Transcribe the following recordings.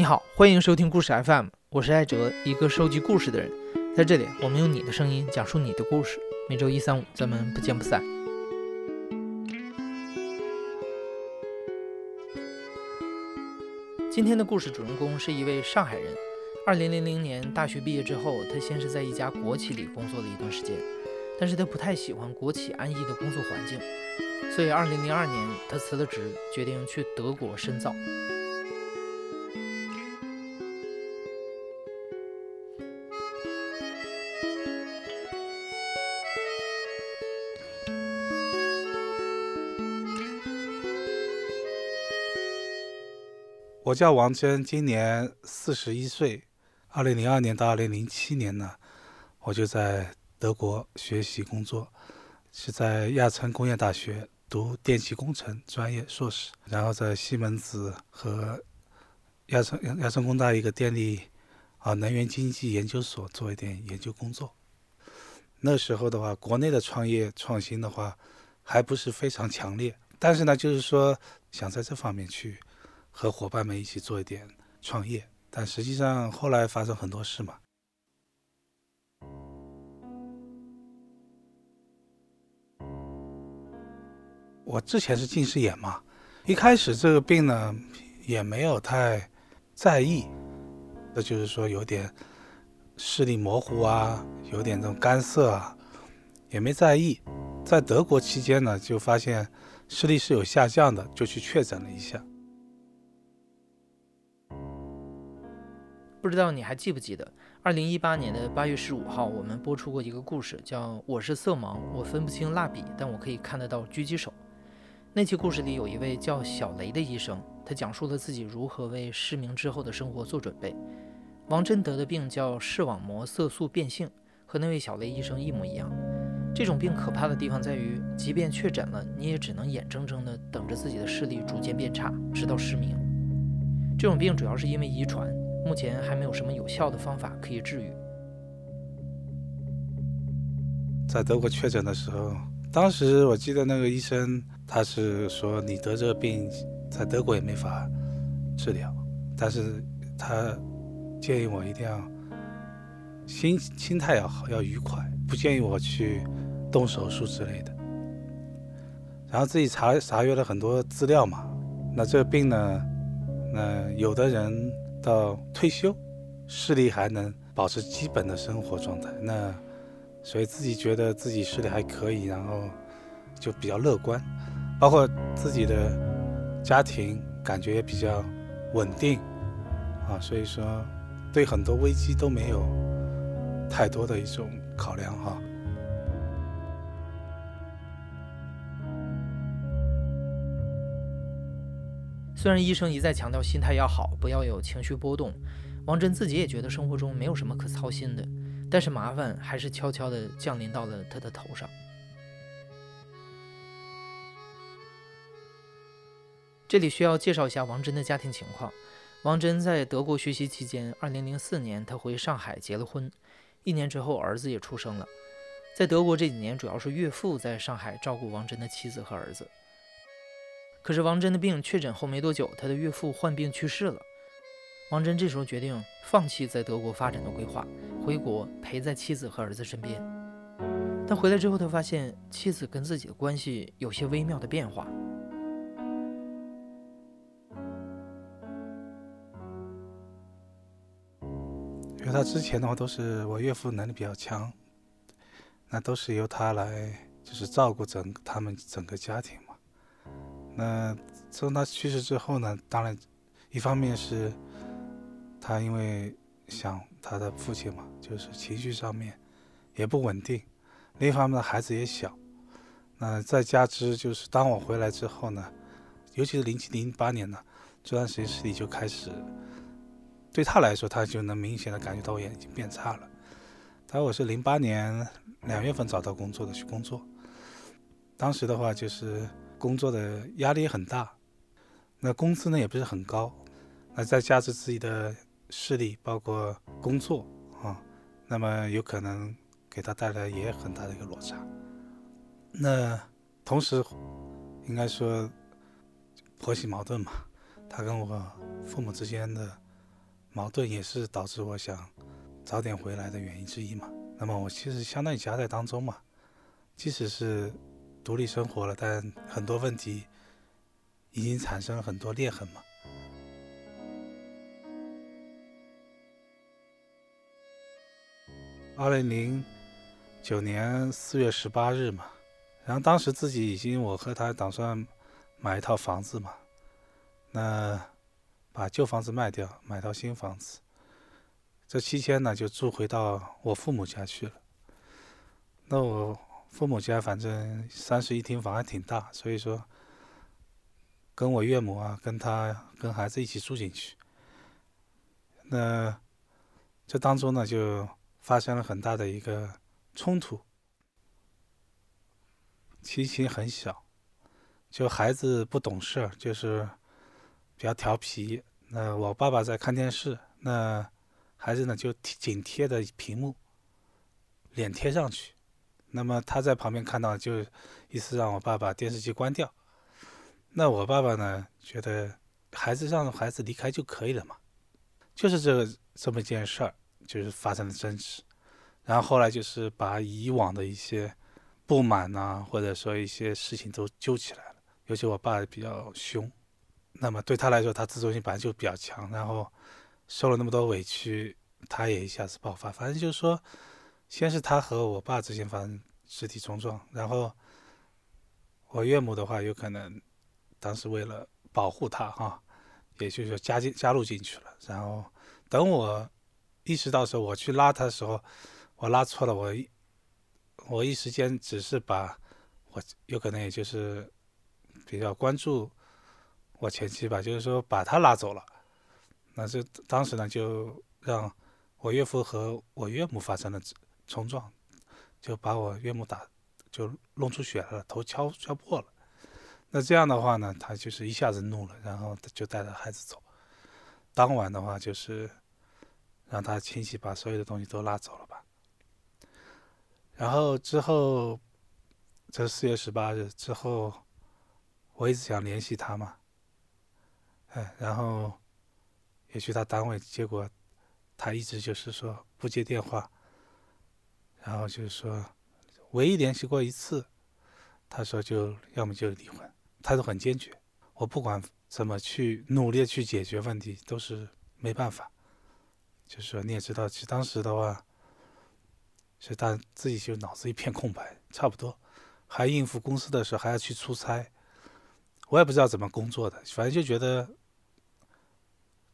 你好，欢迎收听故事 FM，我是艾哲，一个收集故事的人。在这里，我们用你的声音讲述你的故事。每周一、三、五，咱们不见不散。今天的故事主人公是一位上海人。二零零零年大学毕业之后，他先是在一家国企里工作了一段时间，但是他不太喜欢国企安逸的工作环境，所以二零零二年他辞了职，决定去德国深造。我叫王真，今年四十一岁。二零零二年到二零零七年呢，我就在德国学习工作，是在亚琛工业大学读电气工程专业硕士，然后在西门子和亚琛亚琛工大一个电力啊能源经济研究所做一点研究工作。那时候的话，国内的创业创新的话还不是非常强烈，但是呢，就是说想在这方面去。和伙伴们一起做一点创业，但实际上后来发生很多事嘛。我之前是近视眼嘛，一开始这个病呢也没有太在意，那就是说有点视力模糊啊，有点这种干涩啊，也没在意。在德国期间呢，就发现视力是有下降的，就去确诊了一下。不知道你还记不记得，二零一八年的八月十五号，我们播出过一个故事，叫《我是色盲，我分不清蜡笔，但我可以看得到狙击手》。那期故事里有一位叫小雷的医生，他讲述了自己如何为失明之后的生活做准备。王真得的病叫视网膜色素变性，和那位小雷医生一模一样。这种病可怕的地方在于，即便确诊了，你也只能眼睁睁地等着自己的视力逐渐变差，直到失明。这种病主要是因为遗传。目前还没有什么有效的方法可以治愈。在德国确诊的时候，当时我记得那个医生他是说，你得这个病在德国也没法治疗，但是他建议我一定要心心态要好，要愉快，不建议我去动手术之类的。然后自己查查阅了很多资料嘛，那这个病呢，那有的人。到退休，视力还能保持基本的生活状态，那所以自己觉得自己视力还可以，然后就比较乐观，包括自己的家庭感觉也比较稳定啊，所以说对很多危机都没有太多的一种考量哈。虽然医生一再强调心态要好，不要有情绪波动，王真自己也觉得生活中没有什么可操心的，但是麻烦还是悄悄地降临到了他的头上。这里需要介绍一下王真的家庭情况。王真在德国学习期间，2004年他回上海结了婚，一年之后儿子也出生了。在德国这几年，主要是岳父在上海照顾王真的妻子和儿子。可是王真的病确诊后没多久，他的岳父患病去世了。王真这时候决定放弃在德国发展的规划，回国陪在妻子和儿子身边。但回来之后，他发现妻子跟自己的关系有些微妙的变化。因为他之前的话都是我岳父能力比较强，那都是由他来就是照顾整他们整个家庭。那从他去世之后呢？当然，一方面是他因为想他的父亲嘛，就是情绪上面也不稳定；另一方面，孩子也小。那再加之就是当我回来之后呢，尤其是零七零八年呢，这段时间视力就开始对他来说，他就能明显的感觉到我眼睛变差了。他我是零八年两月份找到工作的，去工作，当时的话就是。工作的压力也很大，那工资呢也不是很高，那再加之自己的视力，包括工作啊，那么有可能给他带来也很大的一个落差。那同时，应该说婆媳矛盾嘛，他跟我父母之间的矛盾，也是导致我想早点回来的原因之一嘛。那么我其实相当于夹在当中嘛，即使是独立生活了，但很多问题已经产生了很多裂痕嘛。二零零九年四月十八日嘛，然后当时自己已经我和他打算买一套房子嘛，那把旧房子卖掉，买套新房子。这期间呢，就住回到我父母家去了。那我父母家反正三室一厅房还挺大，所以说跟我岳母啊，跟他跟孩子一起住进去。那这当中呢，就发生了很大的一个冲突。其实很小，就孩子不懂事，就是比较调皮。那我爸爸在看电视，那。孩子呢，就紧贴着屏幕，脸贴上去。那么他在旁边看到，就意思让我爸把电视机关掉。那我爸爸呢，觉得孩子让孩子离开就可以了嘛，就是这个这么一件事儿，就是发生了争执。然后后来就是把以往的一些不满呐，或者说一些事情都揪起来了。尤其我爸比较凶，那么对他来说，他自尊心本来就比较强，然后。受了那么多委屈，他也一下子爆发。反正就是说，先是他和我爸之间发生肢体冲撞，然后我岳母的话，有可能当时为了保护他哈，也就是说加进加入进去了。然后等我意识到时候，我去拉他的时候，我拉错了，我一我一时间只是把我有可能也就是比较关注我前妻吧，就是说把他拉走了。那这当时呢，就让我岳父和我岳母发生了冲撞，就把我岳母打，就弄出血了，头敲敲破了。那这样的话呢，他就是一下子怒了，然后就带着孩子走。当晚的话，就是让他亲戚把所有的东西都拉走了吧。然后之后，这四月十八日之后，我一直想联系他嘛，哎，然后。也去他单位，结果他一直就是说不接电话，然后就是说唯一联系过一次，他说就要么就离婚，态度很坚决。我不管怎么去努力去解决问题，都是没办法。就是说你也知道，其实当时的话，是他自己就脑子一片空白，差不多还应付公司的时候还要去出差，我也不知道怎么工作的，反正就觉得。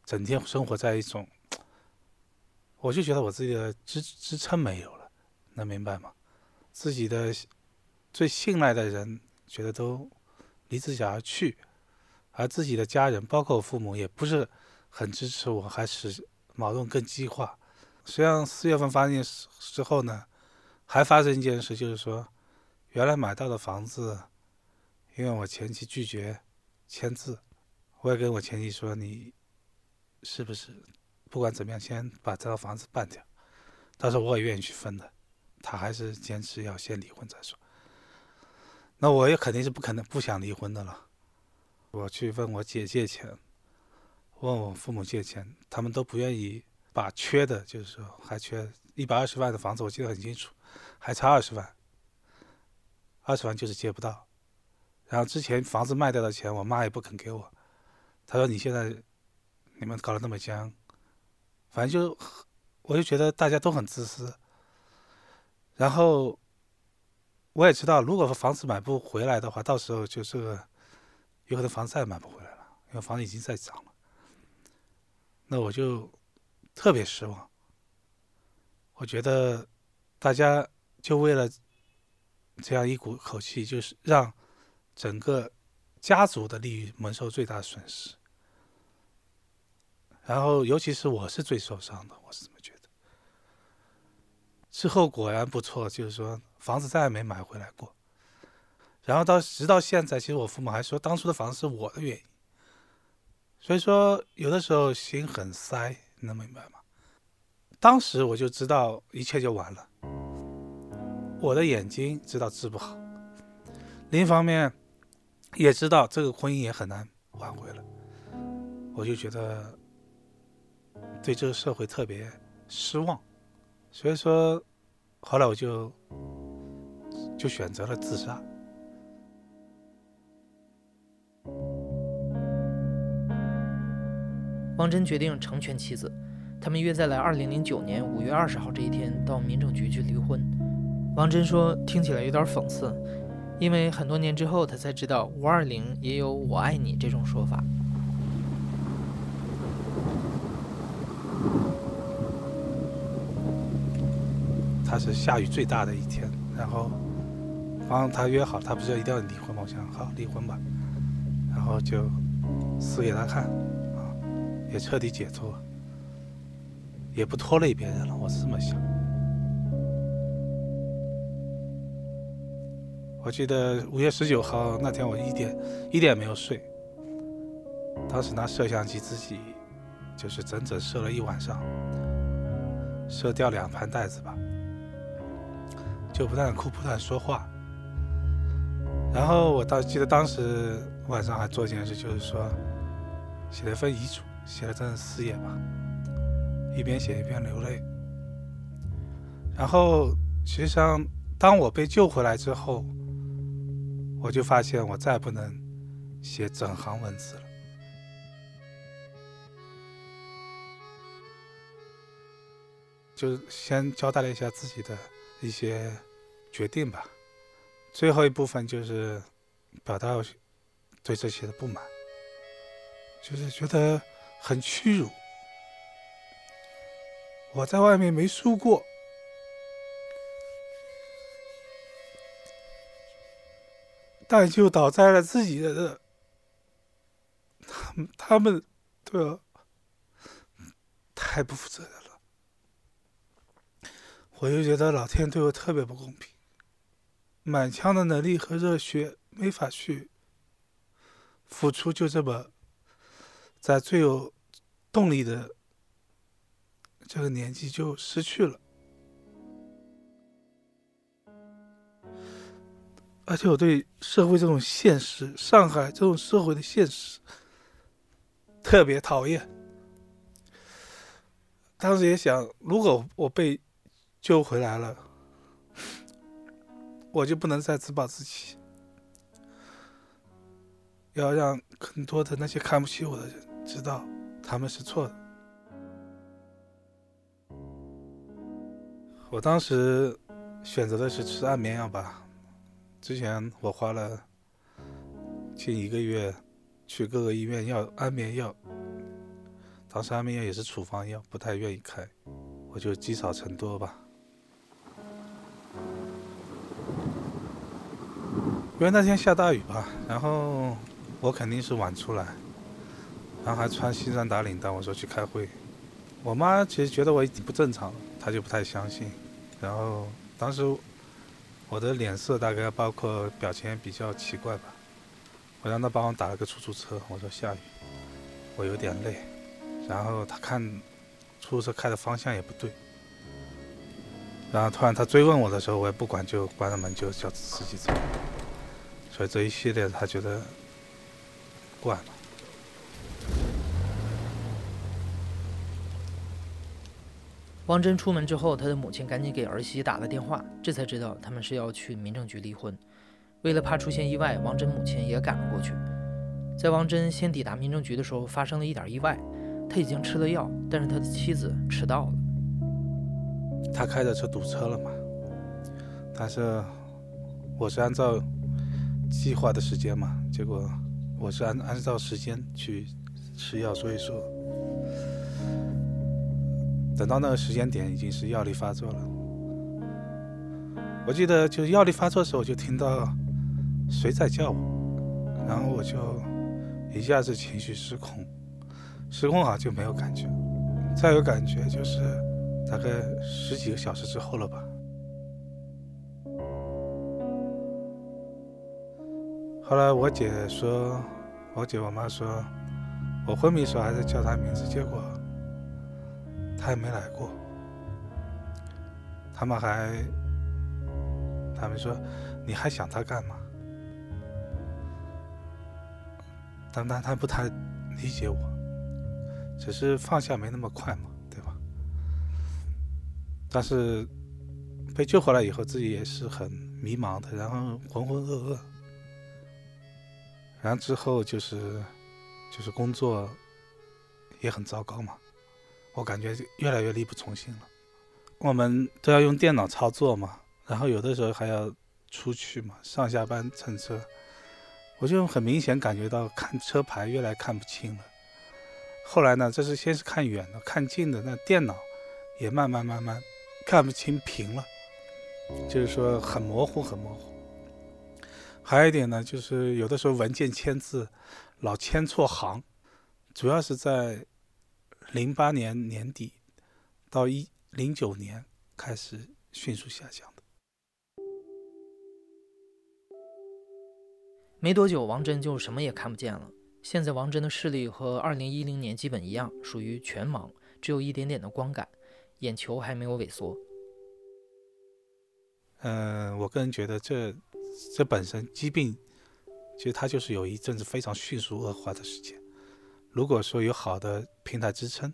整天生活在一种，我就觉得我自己的支支撑没有了，能明白吗？自己的最信赖的人觉得都离自己而去，而自己的家人，包括我父母，也不是很支持我，还使矛盾更激化。实际上四月份发生之后呢，还发生一件事，就是说原来买到的房子，因为我前妻拒绝签字，我也跟我前妻说你。是不是？不管怎么样，先把这套房子办掉。到时候我也愿意去分的，他还是坚持要先离婚再说。那我也肯定是不可能不想离婚的了。我去问我姐借钱，问我父母借钱，他们都不愿意把缺的，就是说还缺一百二十万的房子，我记得很清楚，还差二十万，二十万就是借不到。然后之前房子卖掉的钱，我妈也不肯给我。她说你现在。你们搞得那么僵，反正就，我就觉得大家都很自私。然后，我也知道，如果房子买不回来的话，到时候就这个，有可能房子再也买不回来了，因为房子已经在涨了。那我就特别失望。我觉得大家就为了这样一股口气，就是让整个家族的利益蒙受最大损失。然后，尤其是我是最受伤的，我是。之后果然不错，就是说房子再也没买回来过。然后到直到现在，其实我父母还说当初的房子是我的原因。所以说，有的时候心很塞，能明白吗？当时我就知道一切就完了。我的眼睛知道治不好，另一方面也知道这个婚姻也很难挽回了。我就觉得。对这个社会特别失望，所以说后来我就就选择了自杀。王真决定成全妻子，他们约在了二零零九年五月二十号这一天到民政局去离婚。王真说听起来有点讽刺，因为很多年之后他才知道五二零也有“我爱你”这种说法。他是下雨最大的一天，然后帮他约好，他不是要一定要离婚吗？我想好离婚吧，然后就死给他看，啊，也彻底解脱，也不拖累别人了。我是这么想。我记得五月十九号那天，我一点一点没有睡，当时拿摄像机自己就是整整摄了一晚上，摄掉两盘带子吧。就不断哭，不断说话。然后我当记得当时晚上还做一件事，就是说写了一份遗嘱，写了整整四页吧，一边写一边流泪。然后实际上，当我被救回来之后，我就发现我再不能写整行文字了，就先交代了一下自己的一些。决定吧，最后一部分就是表达对这些的不满，就是觉得很屈辱。我在外面没输过，但就倒在了自己的，他们他们对我太不负责任了，我就觉得老天对我特别不公平。满腔的能力和热血没法去付出，就这么在最有动力的这个年纪就失去了。而且我对社会这种现实，上海这种社会的现实特别讨厌。当时也想，如果我被救回来了。我就不能再自暴自弃，要让更多的那些看不起我的人知道他们是错的。我当时选择的是吃安眠药吧，之前我花了近一个月去各个医院要安眠药，当时安眠药也是处方药，不太愿意开，我就积少成多吧。因为那天下大雨吧，然后我肯定是晚出来，然后还穿西装打领带，我说去开会。我妈其实觉得我已经不正常了，她就不太相信。然后当时我的脸色大概包括表情比较奇怪吧，我让她帮我打了个出租车，我说下雨，我有点累。然后她看出租车开的方向也不对，然后突然她追问我的时候，我也不管，就关了门就叫司机走。所以这一系列，他觉得怪了。王真出门之后，他的母亲赶紧给儿媳打了电话，这才知道他们是要去民政局离婚。为了怕出现意外，王真母亲也赶了过去。在王真先抵达民政局的时候，发生了一点意外。他已经吃了药，但是他的妻子迟到了。他开的车堵车了嘛？但是我是按照。计划的时间嘛，结果我是按按照时间去吃药，所以说等到那个时间点已经是药力发作了。我记得就是药力发作的时候，我就听到谁在叫我，然后我就一下子情绪失控，失控好就没有感觉，再有感觉就是大概十几个小时之后了吧。后来我姐说，我姐我妈说，我昏迷时候还在叫她名字，结果她也没来过。他们还，他们说你还想她干嘛？但但他不太理解我，只是放下没那么快嘛，对吧？但是被救回来以后，自己也是很迷茫的，然后浑浑噩噩，然后之后就是就是工作也很糟糕嘛，我感觉越来越力不从心了。我们都要用电脑操作嘛，然后有的时候还要出去嘛，上下班乘车，我就很明显感觉到看车牌越来看不清了。后来呢，这是先是看远的，看近的，那电脑也慢慢慢慢看不清屏了，就是说很模糊，很模糊。还有一点呢，就是有的时候文件签字老签错行，主要是在零八年年底到一。零九年开始迅速下降的，没多久，王真就什么也看不见了。现在王真的视力和二零一零年基本一样，属于全盲，只有一点点的光感，眼球还没有萎缩。嗯，我个人觉得这这本身疾病，其实它就是有一阵子非常迅速恶化的时间。如果说有好的平台支撑。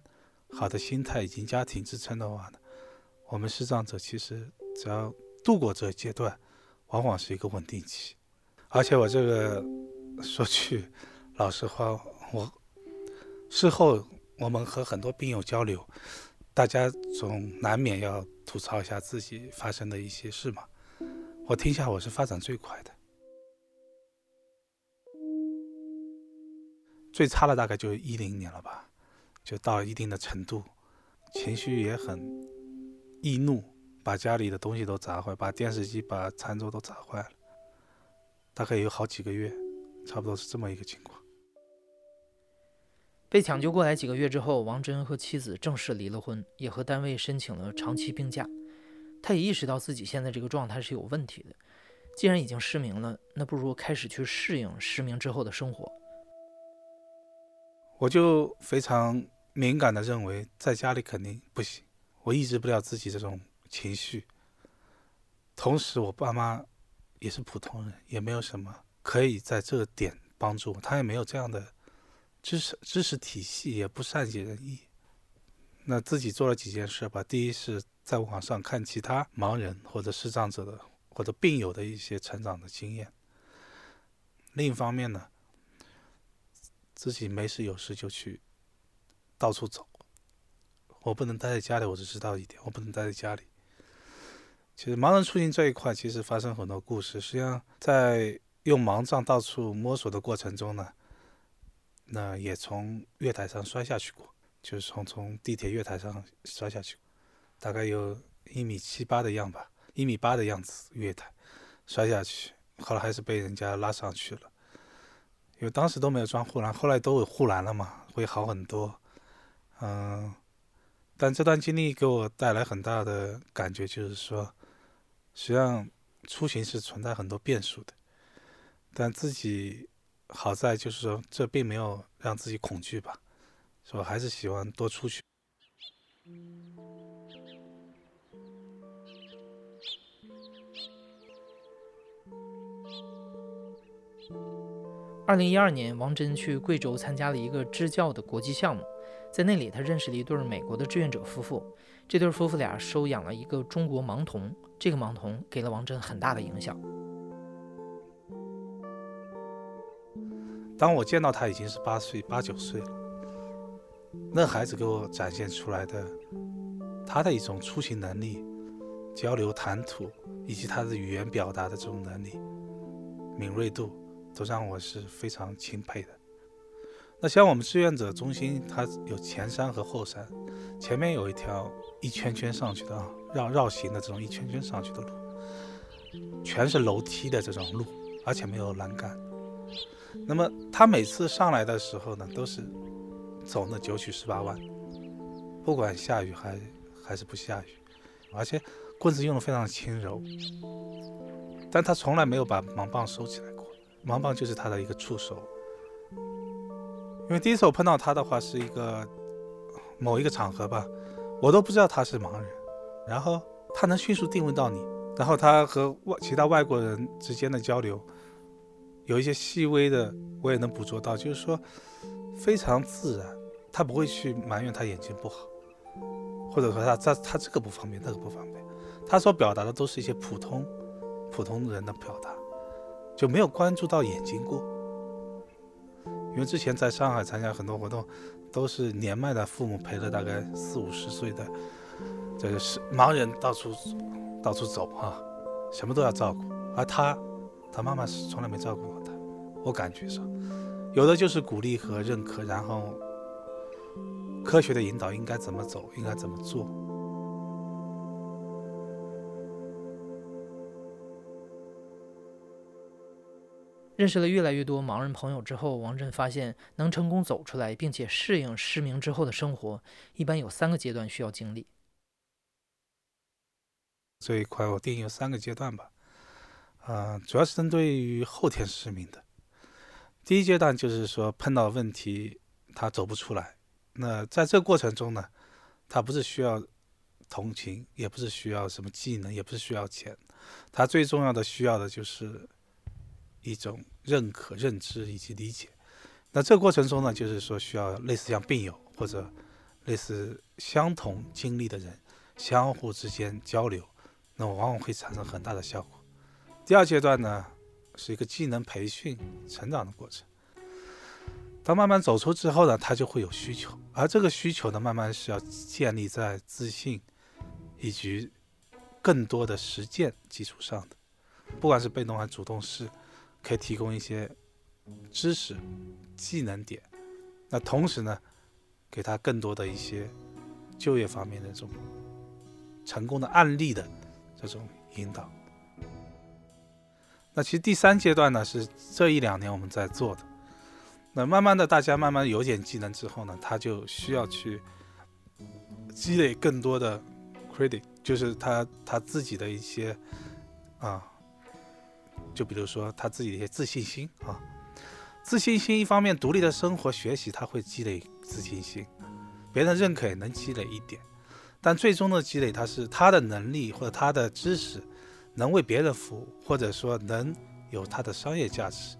好的心态以及家庭支撑的话呢，我们视障者其实只要度过这个阶段，往往是一个稳定期。而且我这个说句老实话，我事后我们和很多病友交流，大家总难免要吐槽一下自己发生的一些事嘛。我听下我是发展最快的，最差的大概就一零年了吧。就到了一定的程度，情绪也很易怒，把家里的东西都砸坏，把电视机、把餐桌都砸坏了。大概有好几个月，差不多是这么一个情况。被抢救过来几个月之后，王真和妻子正式离了婚，也和单位申请了长期病假。他也意识到自己现在这个状态是有问题的，既然已经失明了，那不如开始去适应失明之后的生活。我就非常。敏感的认为在家里肯定不行，我抑制不了自己这种情绪。同时，我爸妈也是普通人，也没有什么可以在这个点帮助我，他也没有这样的知识知识体系，也不善解人意。那自己做了几件事吧，第一是在网上看其他盲人或者视障者的或者病友的一些成长的经验。另一方面呢，自己没事有事就去。到处走，我不能待在家里。我只知道一点，我不能待在家里。其实盲人出行这一块，其实发生很多故事。实际上，在用盲杖到处摸索的过程中呢，那也从月台上摔下去过，就是从从地铁月台上摔下去，大概有一米七八的样吧，一米八的样子月台摔下去，后来还是被人家拉上去了。因为当时都没有装护栏，后来都有护栏了嘛，会好很多。嗯，但这段经历给我带来很大的感觉，就是说，实际上出行是存在很多变数的。但自己好在就是说，这并没有让自己恐惧吧，是吧？还是喜欢多出去。二零一二年，王真去贵州参加了一个支教的国际项目。在那里，他认识了一对美国的志愿者夫妇。这对夫妇俩收养了一个中国盲童，这个盲童给了王真很大的影响。当我见到他已经是八岁、八九岁了，那孩子给我展现出来的他的一种出行能力、交流谈吐以及他的语言表达的这种能力、敏锐度，都让我是非常钦佩的。那像我们志愿者中心，它有前山和后山，前面有一条一圈圈上去的啊，绕绕行的这种一圈圈上去的路，全是楼梯的这种路，而且没有栏杆。那么他每次上来的时候呢，都是走那九曲十八弯，不管下雨还还是不下雨，而且棍子用的非常轻柔，但他从来没有把盲棒收起来过，盲棒就是他的一个触手。因为第一次我碰到他的话是一个某一个场合吧，我都不知道他是盲人，然后他能迅速定位到你，然后他和外其他外国人之间的交流，有一些细微的我也能捕捉到，就是说非常自然，他不会去埋怨他眼睛不好，或者说他他他这个不方便那个不方便，他所表达的都是一些普通普通人的表达，就没有关注到眼睛过。因为之前在上海参加很多活动，都是年迈的父母陪着大概四五十岁的这个是盲人到处到处走啊，什么都要照顾，而他他妈妈是从来没照顾过他，我感觉上。有的就是鼓励和认可，然后。科学的引导应该怎么走，应该怎么做？认识了越来越多盲人朋友之后，王震发现，能成功走出来并且适应失明之后的生活，一般有三个阶段需要经历。这一块我定义有三个阶段吧，啊，主要是针对于后天失明的。第一阶段就是说碰到问题，他走不出来。那在这过程中呢，他不是需要同情，也不是需要什么技能，也不是需要钱，他最重要的需要的就是一种认可、认知以及理解。那这过程中呢，就是说需要类似像病友或者类似相同经历的人相互之间交流，那往往会产生很大的效果。第二阶段呢，是一个技能培训、成长的过程。当慢慢走出之后呢，他就会有需求，而这个需求呢，慢慢是要建立在自信以及更多的实践基础上的。不管是被动还是主动式，可以提供一些知识、技能点。那同时呢，给他更多的一些就业方面的这种成功的案例的这种引导。那其实第三阶段呢，是这一两年我们在做的。那慢慢的，大家慢慢有点技能之后呢，他就需要去积累更多的 credit，就是他他自己的一些啊，就比如说他自己的一些自信心啊，自信心一方面独立的生活学习他会积累自信心，别人认可也能积累一点，但最终的积累他是他的能力或者他的知识能为别人服务，或者说能有它的商业价值。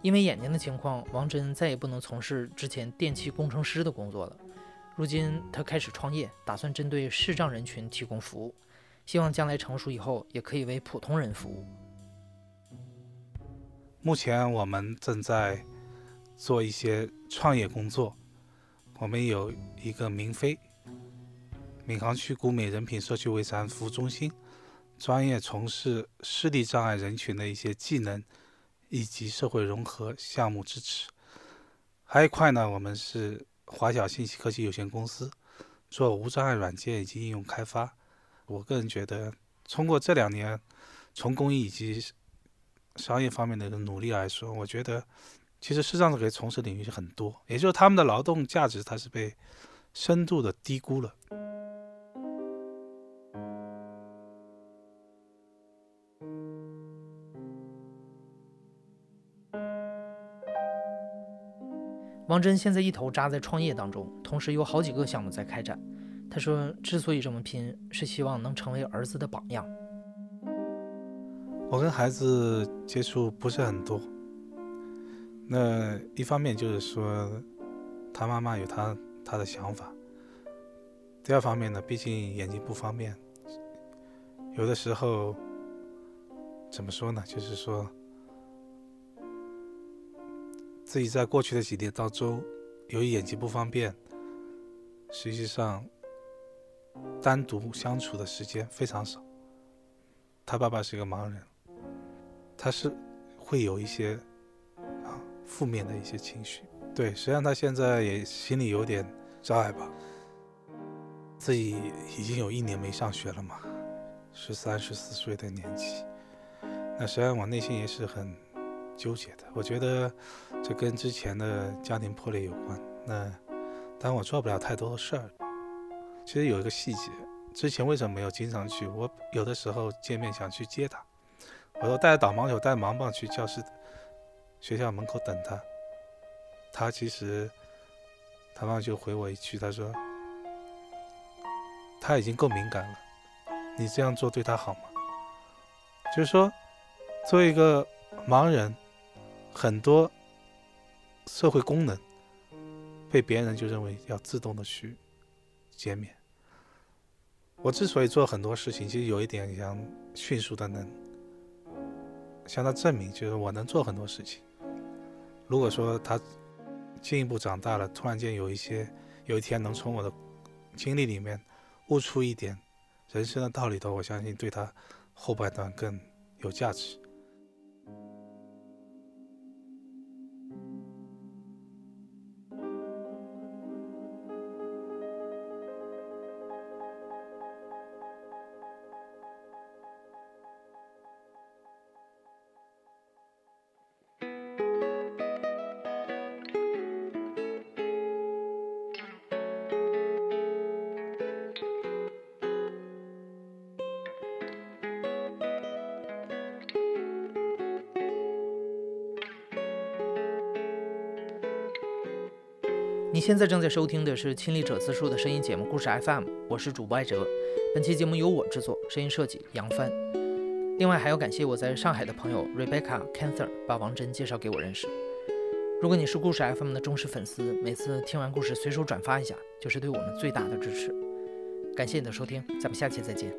因为眼睛的情况，王真再也不能从事之前电气工程师的工作了。如今他开始创业，打算针对视障人群提供服务，希望将来成熟以后也可以为普通人服务。目前我们正在做一些创业工作，我们有一个明飞闵行区古美人品社区卫生服务中心，专业从事视力障碍人群的一些技能。以及社会融合项目支持，还有一块呢，我们是华晓信息科技有限公司做无障碍软件以及应用开发。我个人觉得，通过这两年从公益以及商业方面的努力来说，我觉得其实视障者可以从事领域是很多，也就是他们的劳动价值它是被深度的低估了。王真现在一头扎在创业当中，同时有好几个项目在开展。他说：“之所以这么拼，是希望能成为儿子的榜样。”我跟孩子接触不是很多，那一方面就是说，他妈妈有他他的想法；第二方面呢，毕竟眼睛不方便，有的时候怎么说呢？就是说。自己在过去的几年当中，由于眼睛不方便，实际上单独相处的时间非常少。他爸爸是一个盲人，他是会有一些啊负面的一些情绪。对，实际上他现在也心里有点障碍吧。自己已经有一年没上学了嘛，十三、十四岁的年纪，那实际上我内心也是很。纠结的，我觉得这跟之前的家庭破裂有关。那当然我做不了太多的事儿。其实有一个细节，之前为什么没有经常去？我有的时候见面想去接他，我说带着导盲犬、带盲棒去教室、学校门口等他。他其实他妈就回我一句，他说他已经够敏感了，你这样做对他好吗？就是说，作为一个盲人。很多社会功能被别人就认为要自动的去减免。我之所以做很多事情，其实有一点想迅速的能向他证明，就是我能做很多事情。如果说他进一步长大了，突然间有一些有一天能从我的经历里面悟出一点人生的道理的，我相信对他后半段更有价值。你现在正在收听的是亲历者自述的声音节目《故事 FM》，我是主播艾哲。本期节目由我制作，声音设计杨帆。另外还要感谢我在上海的朋友 Rebecca Cancer 把王真介绍给我认识。如果你是故事 FM 的忠实粉丝，每次听完故事随手转发一下，就是对我们最大的支持。感谢你的收听，咱们下期再见。